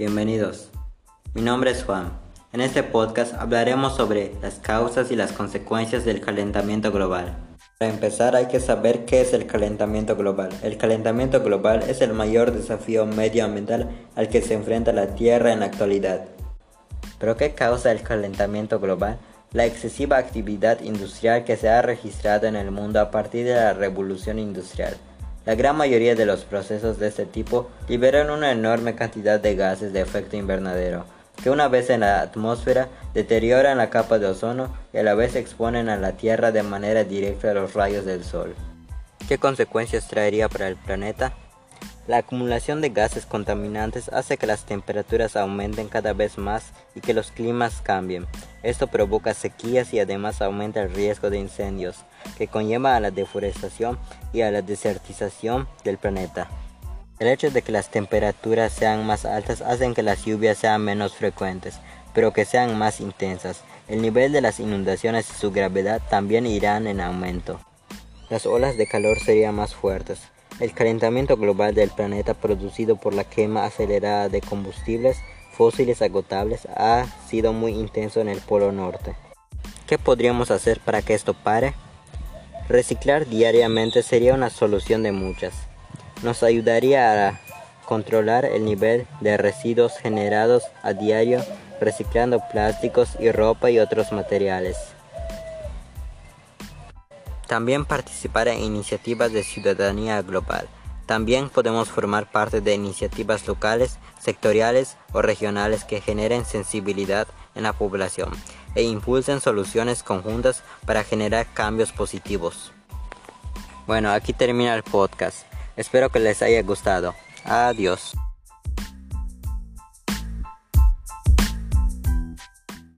Bienvenidos. Mi nombre es Juan. En este podcast hablaremos sobre las causas y las consecuencias del calentamiento global. Para empezar hay que saber qué es el calentamiento global. El calentamiento global es el mayor desafío medioambiental al que se enfrenta la Tierra en la actualidad. ¿Pero qué causa el calentamiento global? La excesiva actividad industrial que se ha registrado en el mundo a partir de la revolución industrial. La gran mayoría de los procesos de este tipo liberan una enorme cantidad de gases de efecto invernadero, que una vez en la atmósfera deterioran la capa de ozono y a la vez exponen a la Tierra de manera directa a los rayos del Sol. ¿Qué consecuencias traería para el planeta? La acumulación de gases contaminantes hace que las temperaturas aumenten cada vez más y que los climas cambien. Esto provoca sequías y además aumenta el riesgo de incendios, que conlleva a la deforestación y a la desertización del planeta. El hecho de que las temperaturas sean más altas hacen que las lluvias sean menos frecuentes, pero que sean más intensas. El nivel de las inundaciones y su gravedad también irán en aumento. Las olas de calor serían más fuertes. El calentamiento global del planeta producido por la quema acelerada de combustibles fósiles agotables ha sido muy intenso en el Polo Norte. ¿Qué podríamos hacer para que esto pare? Reciclar diariamente sería una solución de muchas. Nos ayudaría a controlar el nivel de residuos generados a diario reciclando plásticos y ropa y otros materiales. También participar en iniciativas de ciudadanía global. También podemos formar parte de iniciativas locales, sectoriales o regionales que generen sensibilidad en la población e impulsen soluciones conjuntas para generar cambios positivos. Bueno, aquí termina el podcast. Espero que les haya gustado. Adiós.